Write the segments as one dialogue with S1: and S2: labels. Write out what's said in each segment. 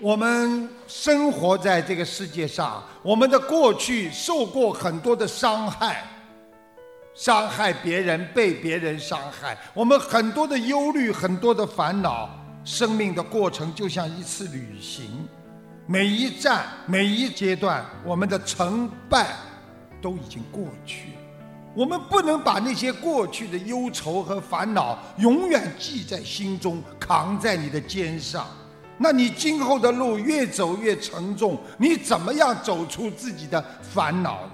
S1: 我们生活在这个世界上，我们的过去受过很多的伤害，伤害别人，被别人伤害，我们很多的忧虑，很多的烦恼。生命的过程就像一次旅行，每一站、每一阶段，我们的成败都已经过去。我们不能把那些过去的忧愁和烦恼永远记在心中，扛在你的肩上。那你今后的路越走越沉重，你怎么样走出自己的烦恼呢？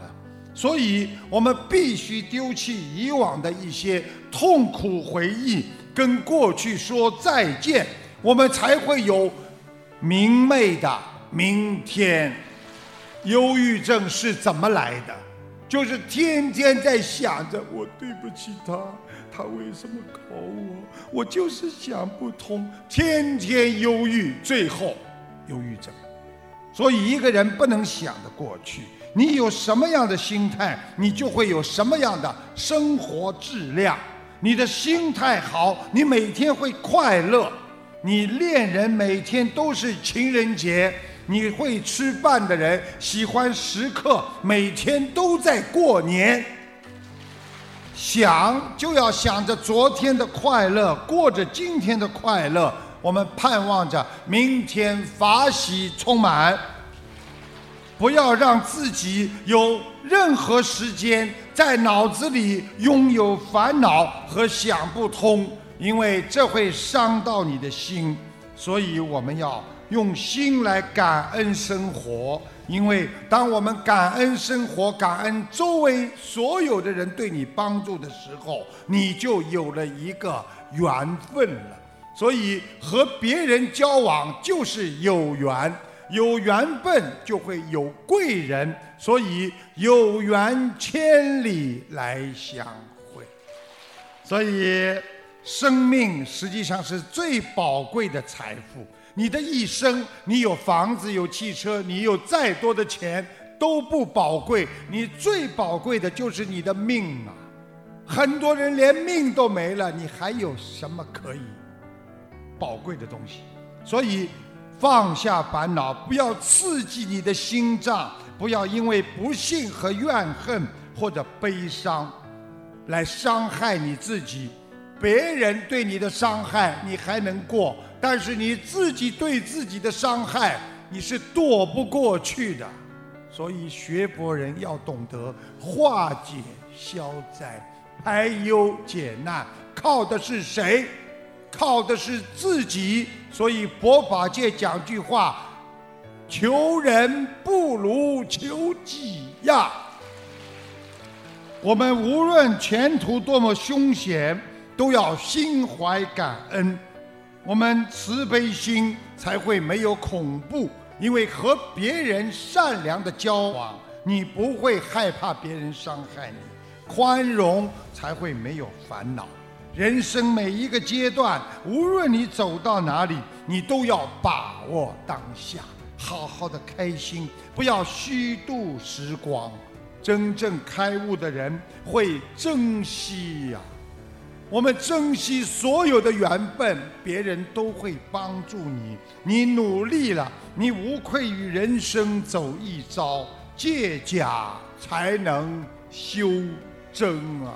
S1: 所以我们必须丢弃以往的一些痛苦回忆，跟过去说再见，我们才会有明媚的明天。忧郁症是怎么来的？就是天天在想着我对不起他，他为什么搞我？我就是想不通，天天忧郁，最后忧郁症。所以一个人不能想着过去，你有什么样的心态，你就会有什么样的生活质量。你的心态好，你每天会快乐。你恋人每天都是情人节。你会吃饭的人喜欢时刻每天都在过年，想就要想着昨天的快乐，过着今天的快乐。我们盼望着明天法喜充满，不要让自己有任何时间在脑子里拥有烦恼和想不通，因为这会伤到你的心。所以我们要。用心来感恩生活，因为当我们感恩生活、感恩周围所有的人对你帮助的时候，你就有了一个缘分了。所以和别人交往就是有缘，有缘分就会有贵人，所以有缘千里来相会。所以生命实际上是最宝贵的财富。你的一生，你有房子，有汽车，你有再多的钱都不宝贵，你最宝贵的就是你的命啊！很多人连命都没了，你还有什么可以宝贵的东西？所以放下烦恼，不要刺激你的心脏，不要因为不幸和怨恨或者悲伤来伤害你自己。别人对你的伤害，你还能过。但是你自己对自己的伤害，你是躲不过去的。所以学佛人要懂得化解消灾、排忧解难，靠的是谁？靠的是自己。所以佛法界讲句话：求人不如求己呀。我们无论前途多么凶险，都要心怀感恩。我们慈悲心才会没有恐怖，因为和别人善良的交往，你不会害怕别人伤害你；宽容才会没有烦恼。人生每一个阶段，无论你走到哪里，你都要把握当下，好好的开心，不要虚度时光。真正开悟的人会珍惜呀。我们珍惜所有的缘分，别人都会帮助你。你努力了，你无愧于人生走一遭，借假才能修真啊！